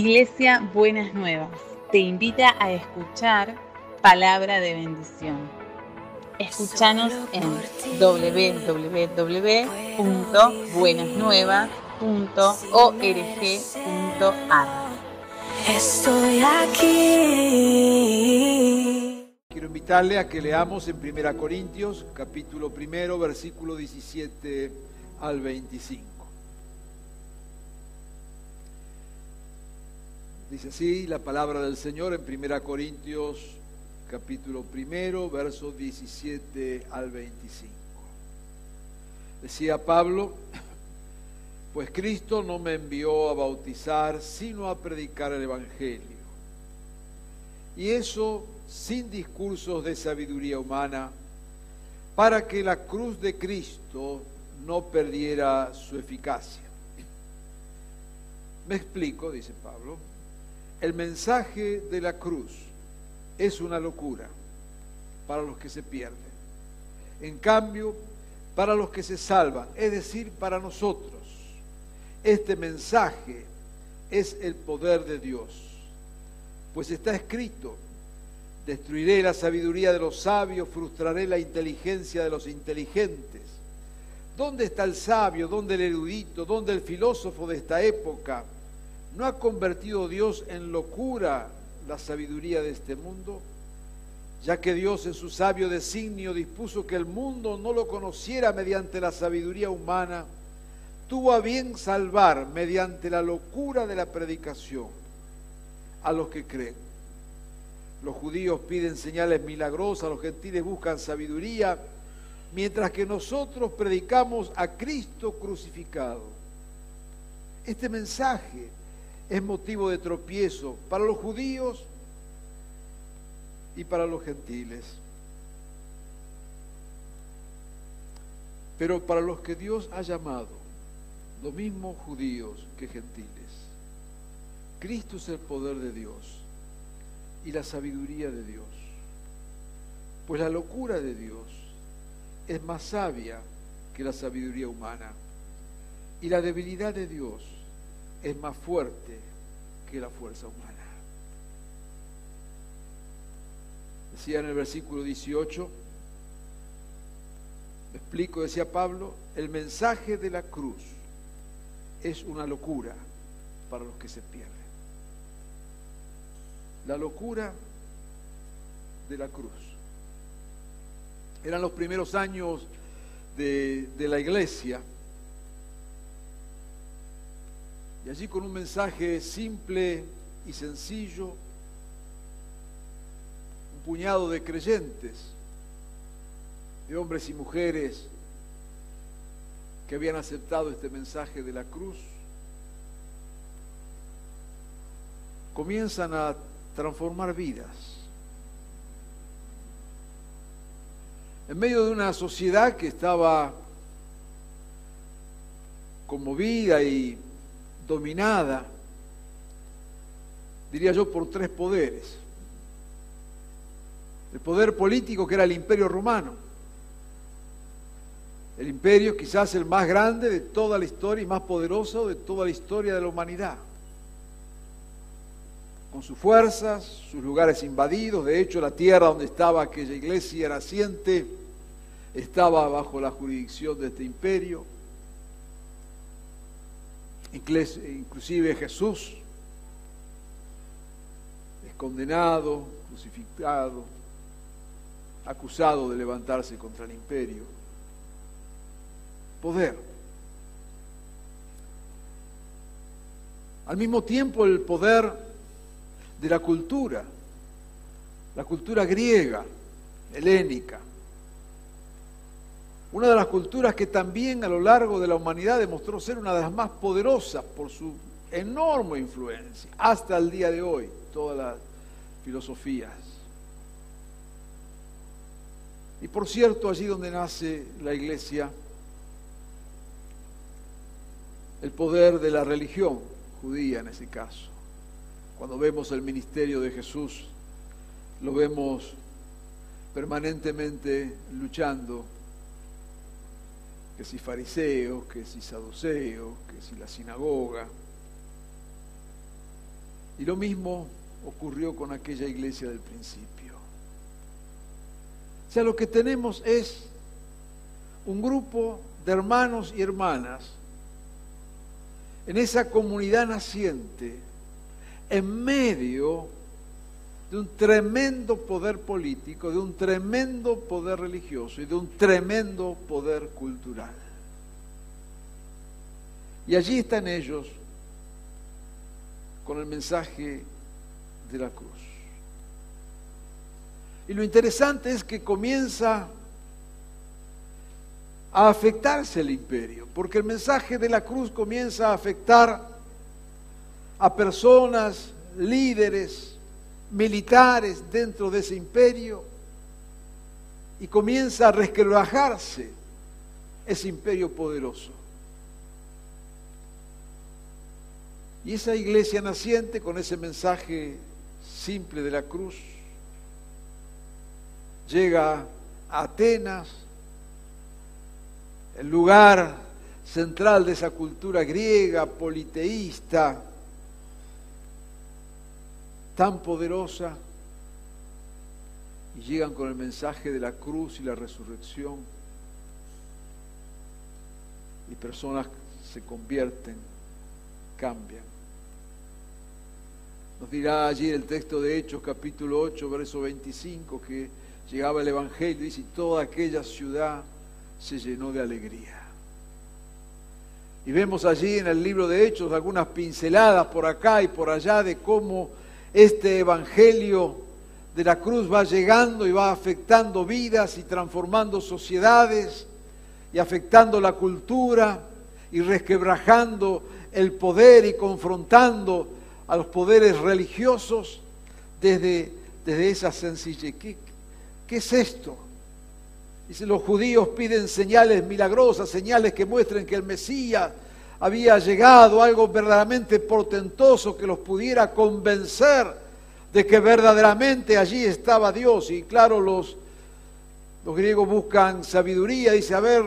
Iglesia Buenas Nuevas te invita a escuchar palabra de bendición. Escúchanos en www.buenasnuevas.org.ar. Estoy aquí. Quiero invitarle a que leamos en 1 Corintios, capítulo primero, versículo 17 al 25. Dice así la palabra del Señor en 1 Corintios, capítulo primero, versos 17 al 25. Decía Pablo, pues Cristo no me envió a bautizar, sino a predicar el Evangelio. Y eso sin discursos de sabiduría humana, para que la cruz de Cristo no perdiera su eficacia. Me explico, dice Pablo, el mensaje de la cruz es una locura para los que se pierden. En cambio, para los que se salvan, es decir, para nosotros, este mensaje es el poder de Dios, pues está escrito, destruiré la sabiduría de los sabios, frustraré la inteligencia de los inteligentes. ¿Dónde está el sabio? ¿Dónde el erudito? ¿Dónde el filósofo de esta época? ¿No ha convertido Dios en locura la sabiduría de este mundo? Ya que Dios en su sabio designio dispuso que el mundo no lo conociera mediante la sabiduría humana, tuvo a bien salvar mediante la locura de la predicación a los que creen. Los judíos piden señales milagrosas, los gentiles buscan sabiduría, mientras que nosotros predicamos a Cristo crucificado. Este mensaje es motivo de tropiezo para los judíos y para los gentiles. Pero para los que Dios ha llamado, lo mismo judíos que gentiles. Cristo es el poder de Dios y la sabiduría de Dios. Pues la locura de Dios es más sabia que la sabiduría humana y la debilidad de Dios es más fuerte que la fuerza humana. Decía en el versículo 18, me explico, decía Pablo, el mensaje de la cruz es una locura para los que se pierden. La locura de la cruz. Eran los primeros años de, de la iglesia. Y allí con un mensaje simple y sencillo, un puñado de creyentes, de hombres y mujeres que habían aceptado este mensaje de la cruz, comienzan a transformar vidas. En medio de una sociedad que estaba conmovida y dominada, diría yo, por tres poderes. El poder político que era el imperio romano, el imperio quizás el más grande de toda la historia y más poderoso de toda la historia de la humanidad. Con sus fuerzas, sus lugares invadidos, de hecho la tierra donde estaba aquella iglesia naciente estaba bajo la jurisdicción de este imperio. Inclusive Jesús es condenado, crucificado, acusado de levantarse contra el imperio poder. Al mismo tiempo el poder de la cultura, la cultura griega, helénica, una de las culturas que también a lo largo de la humanidad demostró ser una de las más poderosas por su enorme influencia, hasta el día de hoy, todas las filosofías. Y por cierto, allí donde nace la iglesia, el poder de la religión judía en ese caso. Cuando vemos el ministerio de Jesús, lo vemos permanentemente luchando, que si fariseos, que si saduceos, que si la sinagoga. Y lo mismo ocurrió con aquella iglesia del principio. O sea, lo que tenemos es un grupo de hermanos y hermanas en esa comunidad naciente, en medio de un tremendo poder político, de un tremendo poder religioso y de un tremendo poder cultural. Y allí están ellos con el mensaje de la cruz. Y lo interesante es que comienza a afectarse el imperio, porque el mensaje de la cruz comienza a afectar a personas, líderes, militares dentro de ese imperio, y comienza a resquebrajarse ese imperio poderoso. Y esa iglesia naciente con ese mensaje simple de la cruz llega a Atenas, el lugar central de esa cultura griega, politeísta, tan poderosa, y llegan con el mensaje de la cruz y la resurrección, y personas se convierten, cambian. Nos dirá allí el texto de Hechos capítulo 8, verso 25, que llegaba el Evangelio y toda aquella ciudad se llenó de alegría. Y vemos allí en el libro de Hechos algunas pinceladas por acá y por allá de cómo este Evangelio de la cruz va llegando y va afectando vidas y transformando sociedades y afectando la cultura y resquebrajando el poder y confrontando a los poderes religiosos desde, desde esa sencillez. ¿Qué, ¿Qué es esto? Dice, los judíos piden señales milagrosas, señales que muestren que el Mesías había llegado, algo verdaderamente portentoso que los pudiera convencer de que verdaderamente allí estaba Dios. Y claro, los, los griegos buscan sabiduría, dice, a ver,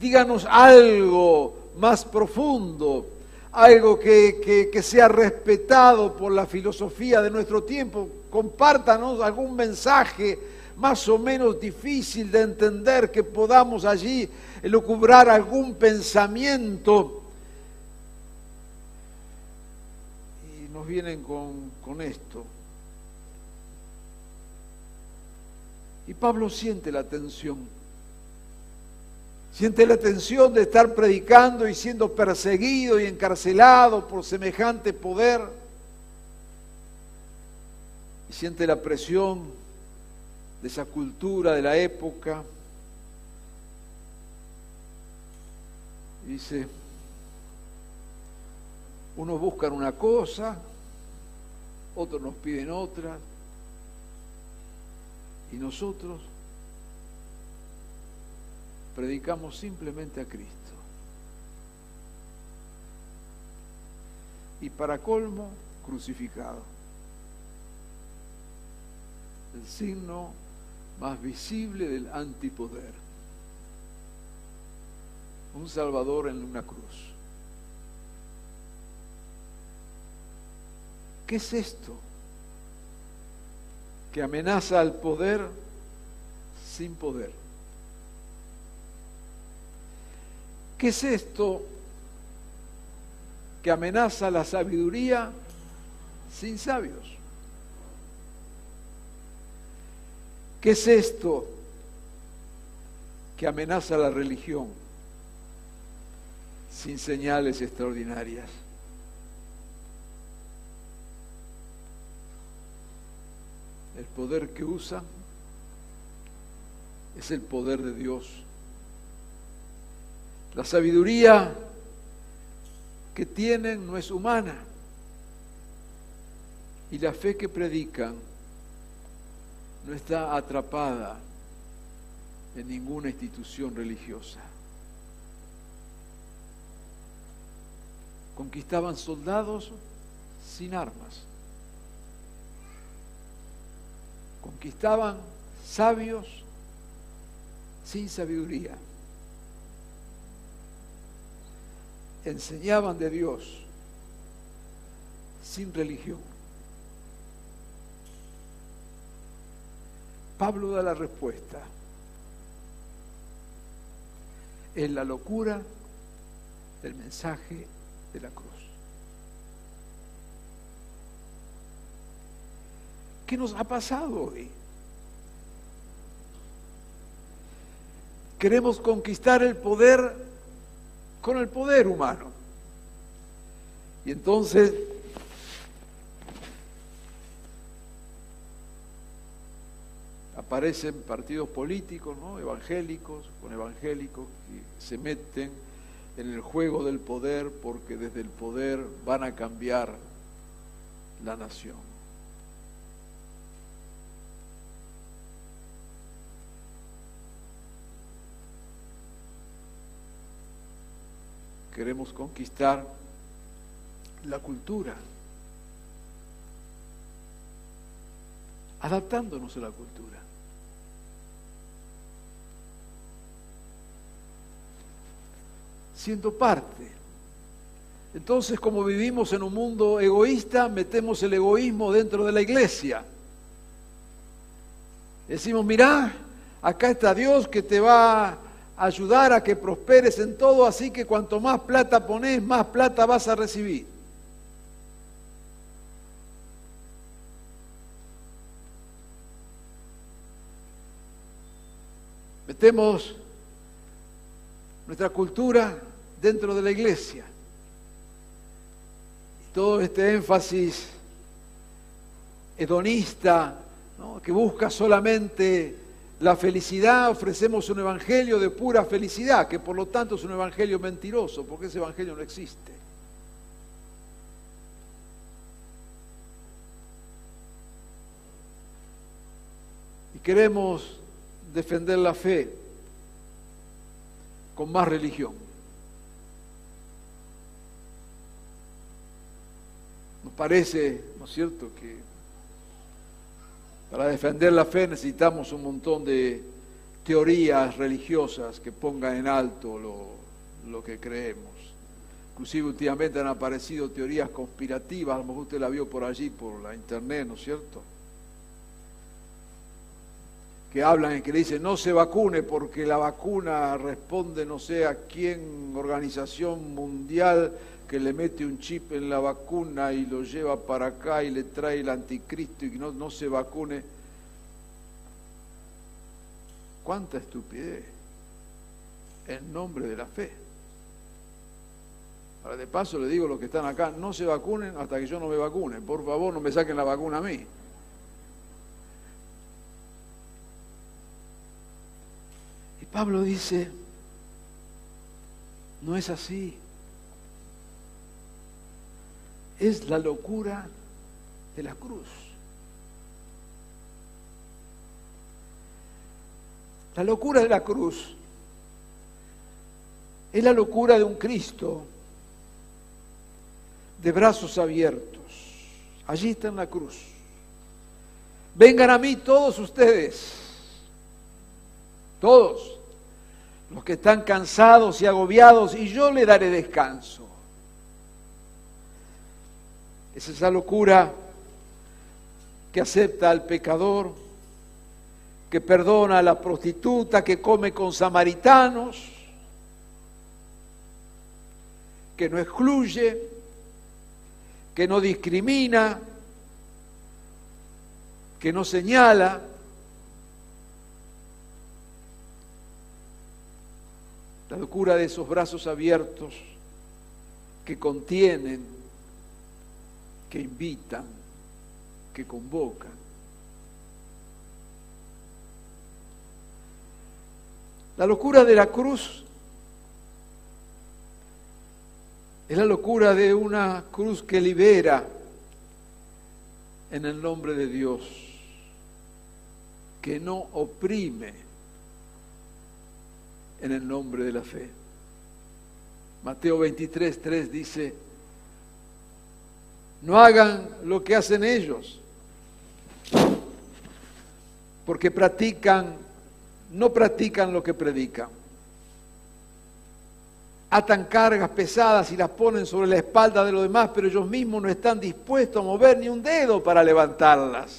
díganos algo más profundo, algo que, que sea respetado por la filosofía de nuestro tiempo, compártanos algún mensaje más o menos difícil de entender que podamos allí lucubrar algún pensamiento. Y nos vienen con, con esto. Y Pablo siente la tensión. Siente la tensión de estar predicando y siendo perseguido y encarcelado por semejante poder. Y siente la presión de esa cultura de la época. dice, unos buscan una cosa, otros nos piden otra, y nosotros predicamos simplemente a Cristo. Y para colmo, crucificado. El signo más visible del antipoder. Un Salvador en una cruz. ¿Qué es esto? Que amenaza al poder sin poder. ¿Qué es esto que amenaza la sabiduría sin sabios? ¿Qué es esto que amenaza la religión sin señales extraordinarias? El poder que usa es el poder de Dios. La sabiduría que tienen no es humana. Y la fe que predican no está atrapada en ninguna institución religiosa. Conquistaban soldados sin armas. Conquistaban sabios sin sabiduría. Enseñaban de Dios sin religión. Pablo da la respuesta. Es la locura del mensaje de la cruz. ¿Qué nos ha pasado hoy? Queremos conquistar el poder con el poder humano. Y entonces aparecen partidos políticos, ¿no? evangélicos, con evangélicos que se meten en el juego del poder porque desde el poder van a cambiar la nación. Queremos conquistar la cultura, adaptándonos a la cultura. siendo parte. Entonces, como vivimos en un mundo egoísta, metemos el egoísmo dentro de la iglesia. Decimos, mirá, acá está Dios que te va ayudar a que prosperes en todo, así que cuanto más plata pones, más plata vas a recibir. Metemos nuestra cultura dentro de la iglesia. Todo este énfasis hedonista, que busca solamente la felicidad, ofrecemos un evangelio de pura felicidad, que por lo tanto es un evangelio mentiroso, porque ese evangelio no existe. Y queremos defender la fe con más religión. Nos parece, ¿no es cierto?, que para defender la fe necesitamos un montón de teorías religiosas que pongan en alto lo, que creemos. Inclusive últimamente han aparecido teorías conspirativas, a lo mejor usted la vio por allí, por la internet, ¿no es cierto? Que hablan y que le dicen no se vacune porque la vacuna responde no sé a quién, organización mundial que le mete un chip en la vacuna y lo lleva para acá y le trae el anticristo y que no, no se vacune. ¿Cuánta estupidez? En nombre de la fe. Ahora de paso le digo a los que están acá, no se vacunen hasta que yo no me vacune. Por favor, no me saquen la vacuna a mí. Y Pablo dice, no es así es la locura de la cruz. La locura de la cruz es la locura de un Cristo de brazos abiertos. Allí está en la cruz. Vengan a mí todos ustedes, todos los que están cansados y agobiados, y yo le daré descanso. Es esa locura que acepta al pecador, que perdona a la prostituta, que come con samaritanos, que no excluye, que no discrimina, que no señala. La locura de esos brazos abiertos que contienen que invitan, que convocan. La locura de la cruz es la locura de una cruz que libera en el nombre de Dios, que no oprime en el nombre de la fe. Mateo 23, 3 dice, no hagan lo que hacen ellos, porque practican, no practican lo que predican. atan cargas pesadas y las ponen sobre la espalda de los demás, pero ellos mismos no están dispuestos a mover ni un dedo para levantarlas.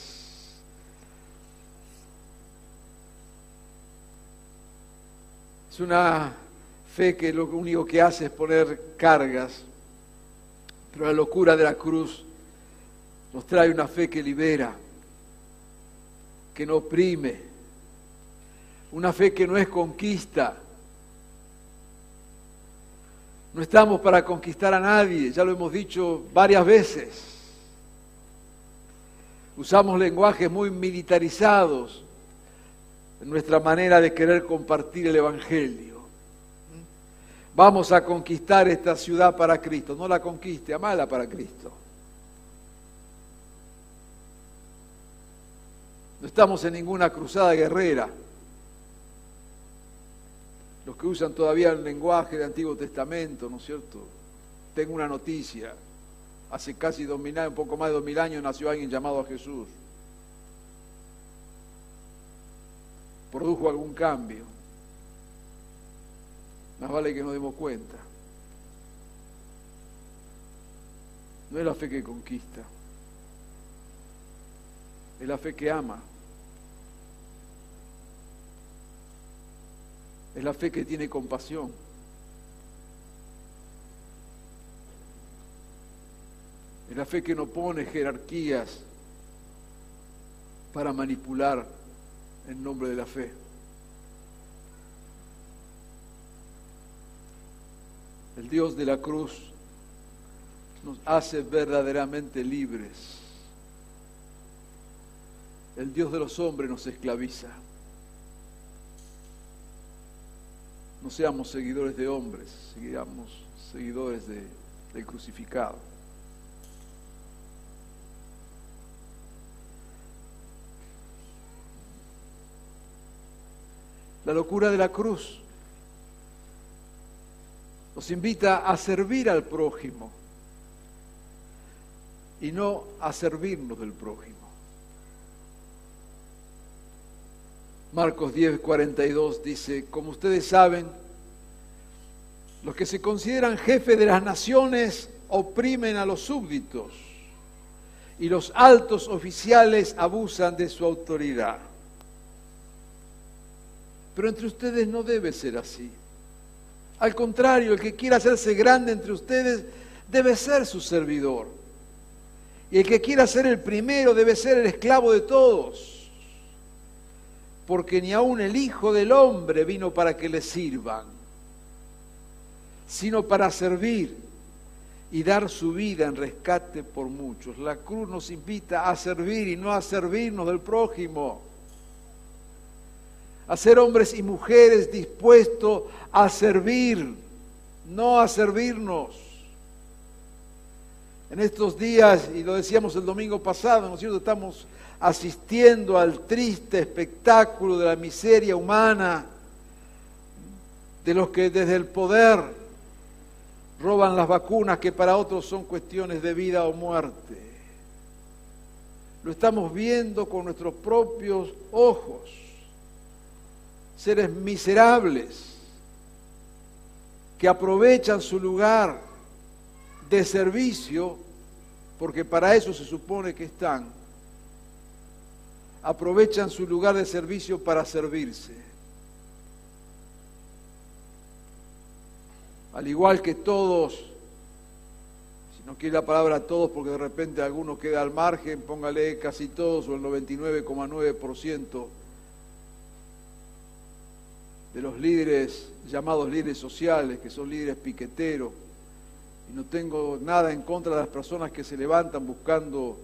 Es una fe que lo único que hace es poner cargas, pero la locura de la cruz nos trae una fe que libera, que no oprime, una fe que no es conquista. No estamos para conquistar a nadie, ya lo hemos dicho varias veces. Usamos lenguajes muy militarizados en nuestra manera de querer compartir el Evangelio. Vamos a conquistar esta ciudad para Cristo. No la conquiste, amala para Cristo. No estamos en ninguna cruzada guerrera. Los que usan todavía el lenguaje del Antiguo Testamento, ¿no es cierto? Tengo una noticia. Hace casi dos mil años, un poco más de dos mil años, nació alguien llamado a Jesús. produjo algún cambio. Más vale que nos demos cuenta. No es la fe que conquista, es la fe que ama. Es la fe que tiene compasión. Es la fe que no pone jerarquías para manipular en nombre de la fe. El Dios de la cruz nos hace verdaderamente libres. El Dios de los hombres nos esclaviza. No seamos seguidores de hombres, seamos seguidores de, del crucificado. la locura de la cruz. Nos invita a servir al prójimo y no a servirnos del prójimo. Marcos 10, 42 dice, como ustedes saben, los que se consideran jefes de las naciones oprimen a los súbditos y los altos oficiales abusan de su autoridad. Pero entre ustedes no debe ser así. Al contrario, el que quiera hacerse grande entre ustedes debe ser su servidor. Y el que quiera ser el primero debe ser el esclavo de todos. Porque ni aun el Hijo del Hombre vino para que le sirvan, sino para servir y dar su vida en rescate por muchos. La cruz nos invita a servir y no a servirnos del prójimo a ser hombres y mujeres dispuestos a servir, no a servirnos. En estos días, y lo decíamos el domingo pasado, ¿no es cierto? Estamos asistiendo al triste espectáculo de la miseria humana, de los que desde el poder roban las vacunas que para otros son cuestiones de vida o muerte. Lo estamos viendo con nuestros propios ojos seres miserables que aprovechan su lugar de servicio, porque para eso se supone que están, aprovechan su lugar de servicio para servirse. Al igual que todos, si no quiere la palabra todos porque de repente alguno queda al margen, póngale casi todos o el 99,9% de los líderes llamados líderes sociales, que son líderes piqueteros, y no tengo nada en contra de las personas que se levantan buscando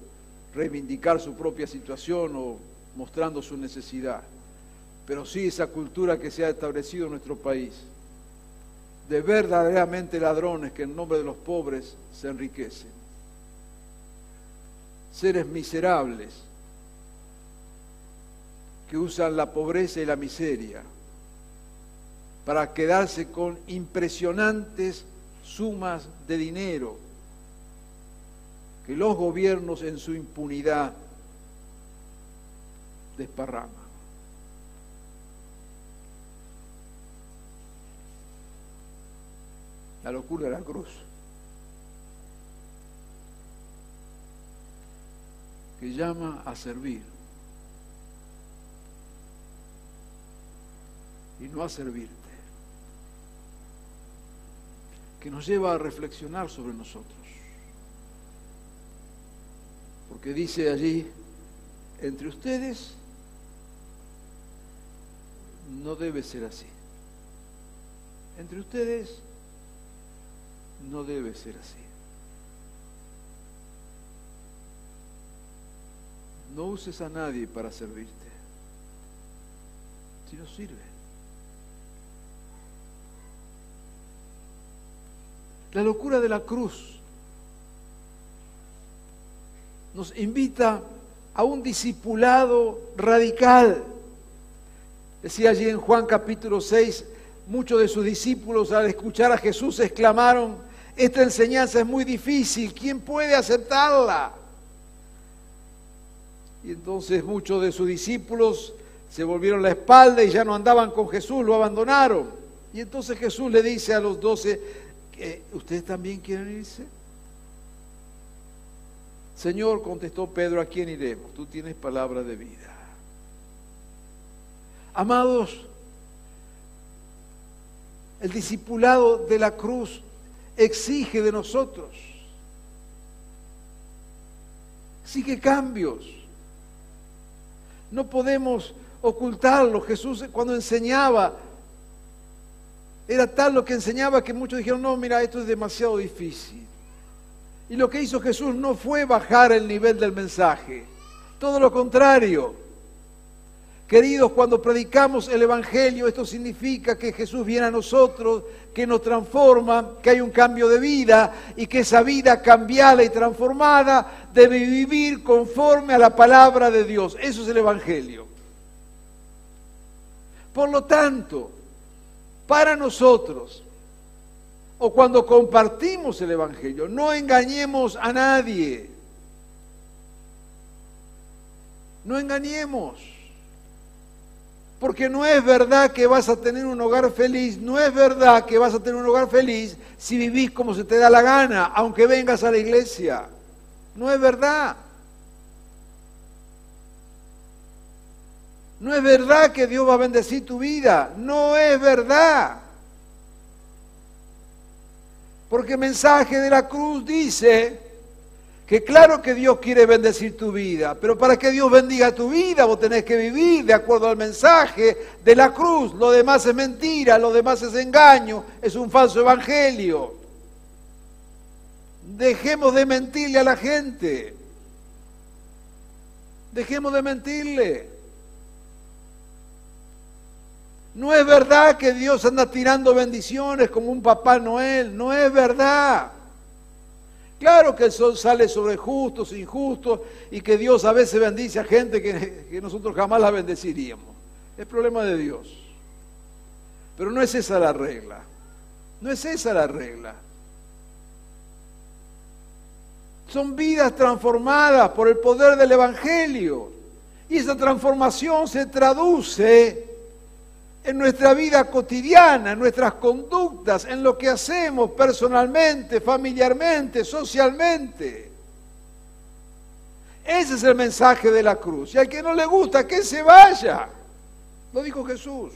reivindicar su propia situación o mostrando su necesidad, pero sí esa cultura que se ha establecido en nuestro país, de verdaderamente ladrones que en nombre de los pobres se enriquecen, seres miserables que usan la pobreza y la miseria para quedarse con impresionantes sumas de dinero que los gobiernos en su impunidad desparraman. La locura de la cruz. Que llama a servir. Y no a servirte. Que nos lleva a reflexionar sobre nosotros. Porque dice allí, entre ustedes no debe ser así. Entre ustedes no debe ser así. No uses a nadie para servirte, si no sirve. La locura de la cruz nos invita a un discipulado radical. Decía allí en Juan capítulo 6, muchos de sus discípulos al escuchar a Jesús exclamaron, esta enseñanza es muy difícil, ¿quién puede aceptarla? Y entonces muchos de sus discípulos se volvieron la espalda y ya no andaban con Jesús, lo abandonaron. Y entonces Jesús le dice a los doce, ¿ustedes también quieren irse? Señor, contestó Pedro, ¿a quién iremos? Tú tienes palabra de vida. Amados, el discipulado de la cruz exige de nosotros, exige cambios. No podemos ocultarlo. Jesús cuando enseñaba, era tal lo que enseñaba que muchos dijeron, no, mira, esto es demasiado difícil. Y lo que hizo Jesús no fue bajar el nivel del mensaje, todo lo contrario. Queridos, cuando predicamos el Evangelio, esto significa que Jesús viene a nosotros, que nos transforma, que hay un cambio de vida y que esa vida cambiada y transformada debe vivir conforme a la palabra de Dios. Eso es el Evangelio. Por lo tanto, para nosotros, o cuando compartimos el Evangelio, no engañemos a nadie. No engañemos. Porque no es verdad que vas a tener un hogar feliz, no es verdad que vas a tener un hogar feliz si vivís como se te da la gana, aunque vengas a la iglesia. No es verdad. No es verdad que Dios va a bendecir tu vida. No es verdad. Porque el mensaje de la cruz dice que claro que Dios quiere bendecir tu vida, pero para que Dios bendiga tu vida vos tenés que vivir de acuerdo al mensaje de la cruz. Lo demás es mentira, lo demás es engaño, es un falso evangelio. Dejemos de mentirle a la gente. Dejemos de mentirle. No es verdad que Dios anda tirando bendiciones como un papá Noel, no es verdad. Claro que el sol sale sobre justos, injustos, y que Dios a veces bendice a gente que, nosotros jamás la bendeciríamos. Es problema de Dios. Pero no es esa la regla. No es esa la regla. Son vidas transformadas por el poder del Evangelio. Y esa transformación se traduce en nuestra vida cotidiana, en nuestras conductas, en lo que hacemos personalmente, familiarmente, socialmente. Ese es el mensaje de la cruz. Y al que no le gusta, que se vaya. Lo dijo Jesús.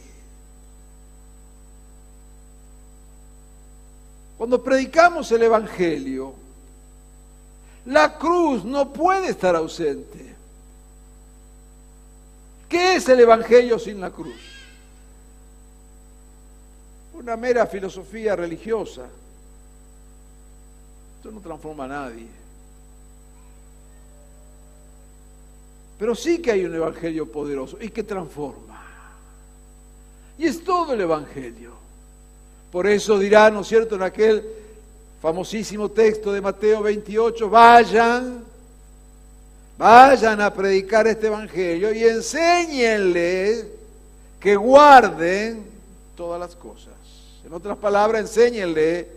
Cuando predicamos el Evangelio, la cruz no puede estar ausente. ¿Qué es el Evangelio sin la cruz? Una mera filosofía religiosa. Esto no transforma a nadie. Pero sí que hay un evangelio poderoso y que transforma. Y es todo el evangelio. Por eso dirá, ¿no es cierto?, en aquel famosísimo texto de Mateo 28, vayan, vayan a predicar este evangelio y enséñenle que guarden todas las cosas. En otras palabras, enséñenle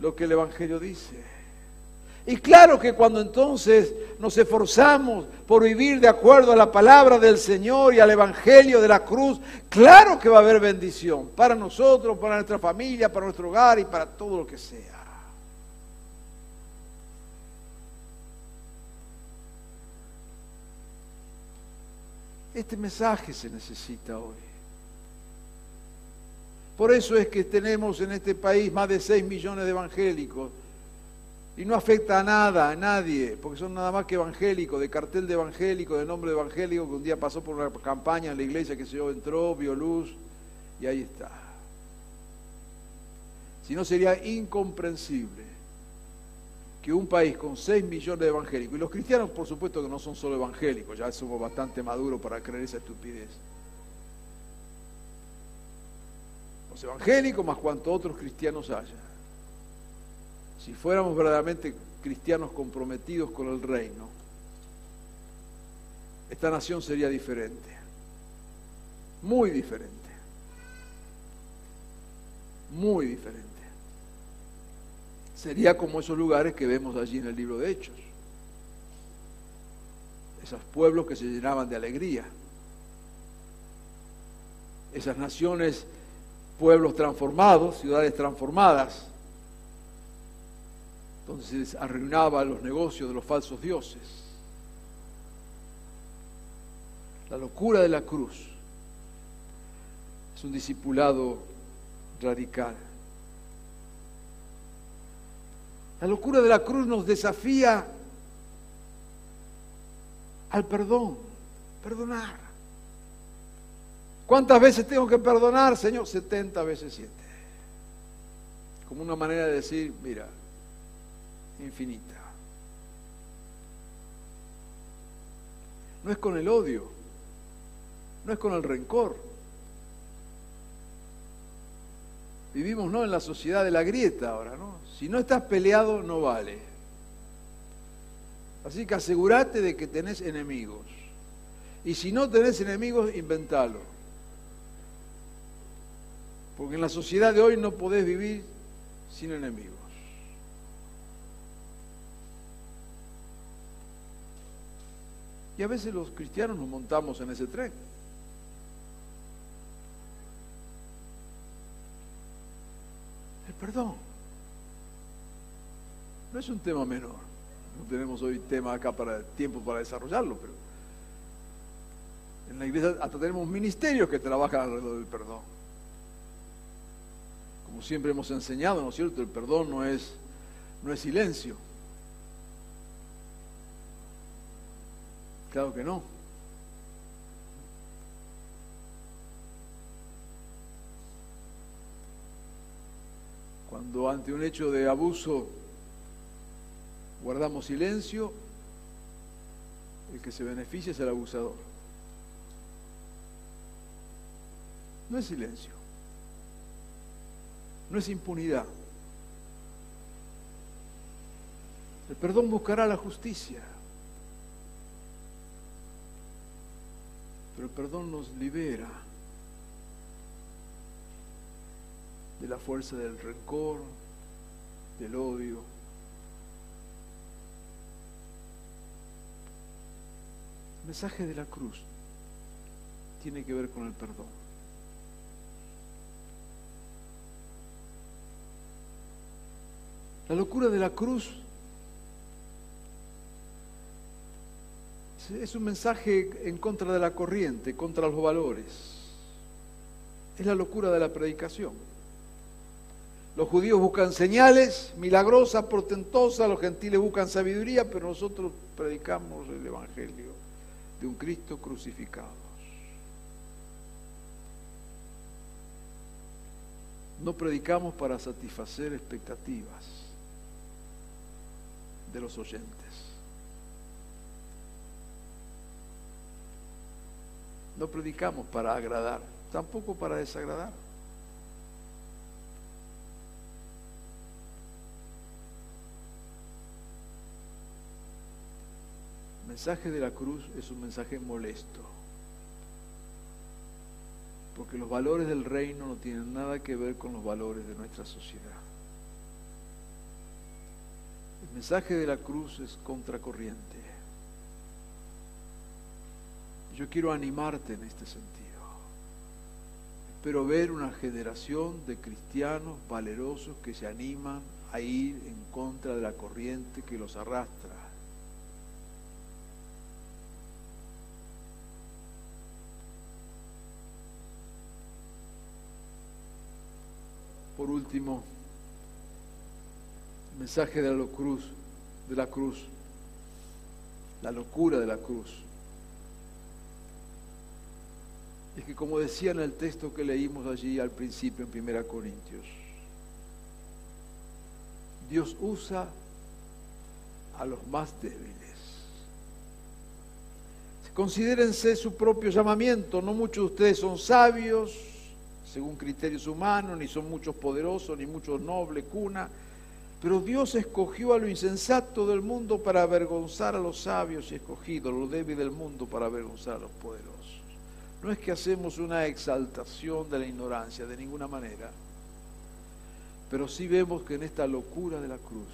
lo que el Evangelio dice. Y claro que cuando entonces nos esforzamos por vivir de acuerdo a la palabra del Señor y al Evangelio de la cruz, claro que va a haber bendición para nosotros, para nuestra familia, para nuestro hogar y para todo lo que sea. Este mensaje se necesita hoy. Por eso es que tenemos en este país más de 6 millones de evangélicos. Y no afecta a nada, a nadie, porque son nada más que evangélicos, de cartel de evangélico, de nombre de evangélico, que un día pasó por una campaña en la iglesia que se yo entró, vio luz, y ahí está. Si no sería incomprensible que un país con 6 millones de evangélicos, y los cristianos por supuesto que no son solo evangélicos, ya somos bastante maduros para creer esa estupidez, los evangélicos más cuantos otros cristianos haya. Si fuéramos verdaderamente cristianos comprometidos con el reino, esta nación sería diferente, muy diferente, muy diferente. Sería como esos lugares que vemos allí en el libro de Hechos, esos pueblos que se llenaban de alegría, esas naciones pueblos transformados, ciudades transformadas, se arruinaba los negocios de los falsos dioses. La locura de la cruz es un discipulado radical. La locura de la cruz nos desafía al perdón, perdonar. ¿Cuántas veces tengo que perdonar, Señor? 70 veces 7. Como una manera de decir, mira, infinita. No es con el odio, no es con el rencor. Vivimos ¿no? en la sociedad de la grieta ahora, ¿no? Si no estás peleado, no vale. Así que asegúrate de que tenés enemigos. Y si no tenés enemigos, inventalo. Porque en la sociedad de hoy no podés vivir sin enemigos. Y a veces los cristianos nos montamos en ese tren. El perdón. No es un tema menor. No tenemos hoy tema acá para tiempo para desarrollarlo, pero en la iglesia hasta tenemos ministerios que trabajan alrededor del perdón como siempre hemos enseñado, ¿no es cierto? El perdón no es, no es silencio. Claro que no. Cuando ante un hecho de abuso guardamos silencio, el que se beneficia es el abusador. No es silencio no es impunidad. El perdón buscará la justicia, pero el perdón nos libera de la fuerza del rencor, del odio. El mensaje de la cruz tiene que ver con el perdón. La locura de la cruz es un mensaje en contra de la corriente, contra los valores. Es la locura de la predicación. Los judíos buscan señales milagrosas, portentosas, los gentiles buscan sabiduría, pero nosotros predicamos el Evangelio de un Cristo crucificado. No predicamos para satisfacer expectativas de los oyentes. No predicamos para agradar, tampoco para desagradar. El mensaje de la cruz es un mensaje molesto, porque los valores del reino no tienen nada que ver con los valores de nuestra sociedad. El mensaje de la cruz es contracorriente. Yo quiero animarte en este sentido. Espero ver una generación de cristianos valerosos que se animan a ir en contra de la corriente que los arrastra. Por último, mensaje de la cruz, de la cruz, la locura de la cruz. Es que como decía en el texto que leímos allí al principio en 1 Corintios, Dios usa a los más débiles. Considérense su propio llamamiento. No muchos de ustedes son sabios, según criterios humanos, ni son muchos poderosos, ni muchos nobles, cuna. Pero Dios escogió a lo insensato del mundo para avergonzar a los sabios y escogido a lo débil del mundo para avergonzar a los poderosos. No es que hacemos una exaltación de la ignorancia, de ninguna manera. Pero sí vemos que en esta locura de la cruz,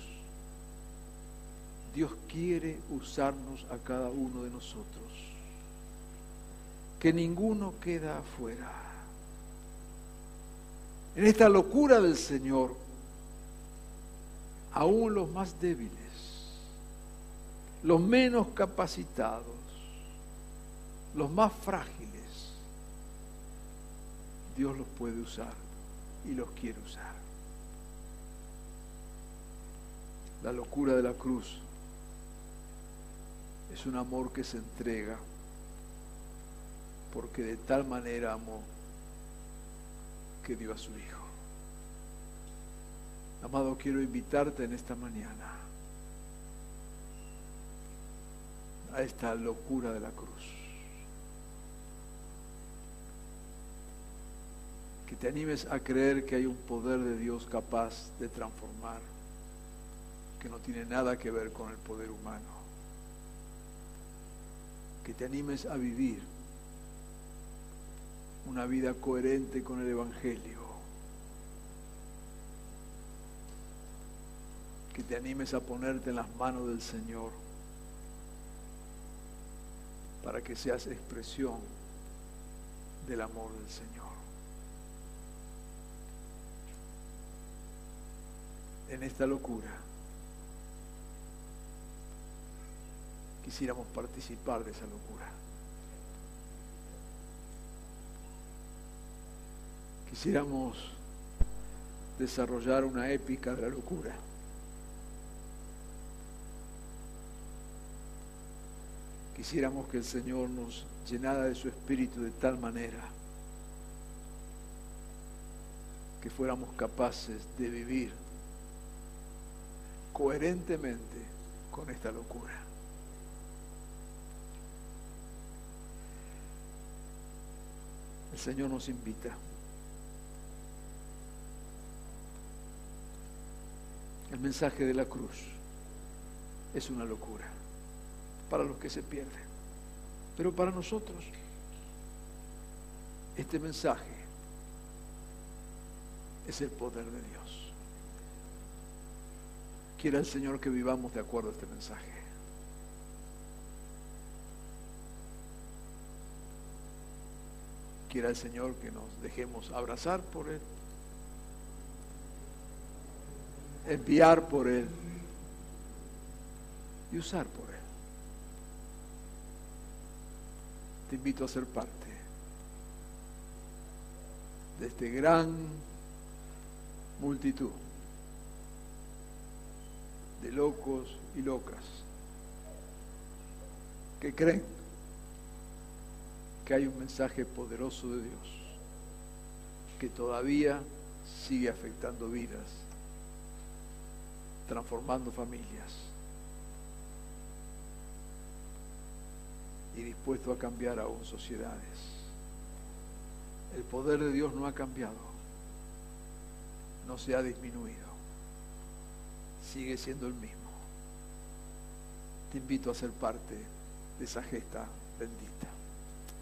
Dios quiere usarnos a cada uno de nosotros. Que ninguno queda afuera. En esta locura del Señor, aún los más débiles, los menos capacitados, los más frágiles, Dios los puede usar y los quiere usar. La locura de la cruz es un amor que se entrega porque de tal manera amó que dio a su Hijo. Amado, quiero invitarte en esta mañana a esta locura de la cruz. Que te animes a creer que hay un poder de Dios capaz de transformar que no tiene nada que ver con el poder humano. Que te animes a vivir una vida coherente con el Evangelio. Que te animes a ponerte en las manos del Señor para que seas expresión del amor del Señor. En esta locura quisiéramos participar de esa locura. Quisiéramos desarrollar una épica de la locura. Quisiéramos que el Señor nos llenara de su espíritu de tal manera que fuéramos capaces de vivir coherentemente con esta locura. El Señor nos invita. El mensaje de la cruz es una locura para los que se pierden. Pero para nosotros, este mensaje es el poder de Dios. Quiera el Señor que vivamos de acuerdo a este mensaje. Quiera el Señor que nos dejemos abrazar por Él, enviar por Él y usar por Él. Te invito a ser parte de este gran multitud de locos y locas que creen que hay un mensaje poderoso de Dios que todavía sigue afectando vidas, transformando familias y dispuesto a cambiar aún sociedades. El poder de Dios no ha cambiado, no se ha disminuido, sigue siendo el mismo. Te invito a ser parte de esa gesta bendita.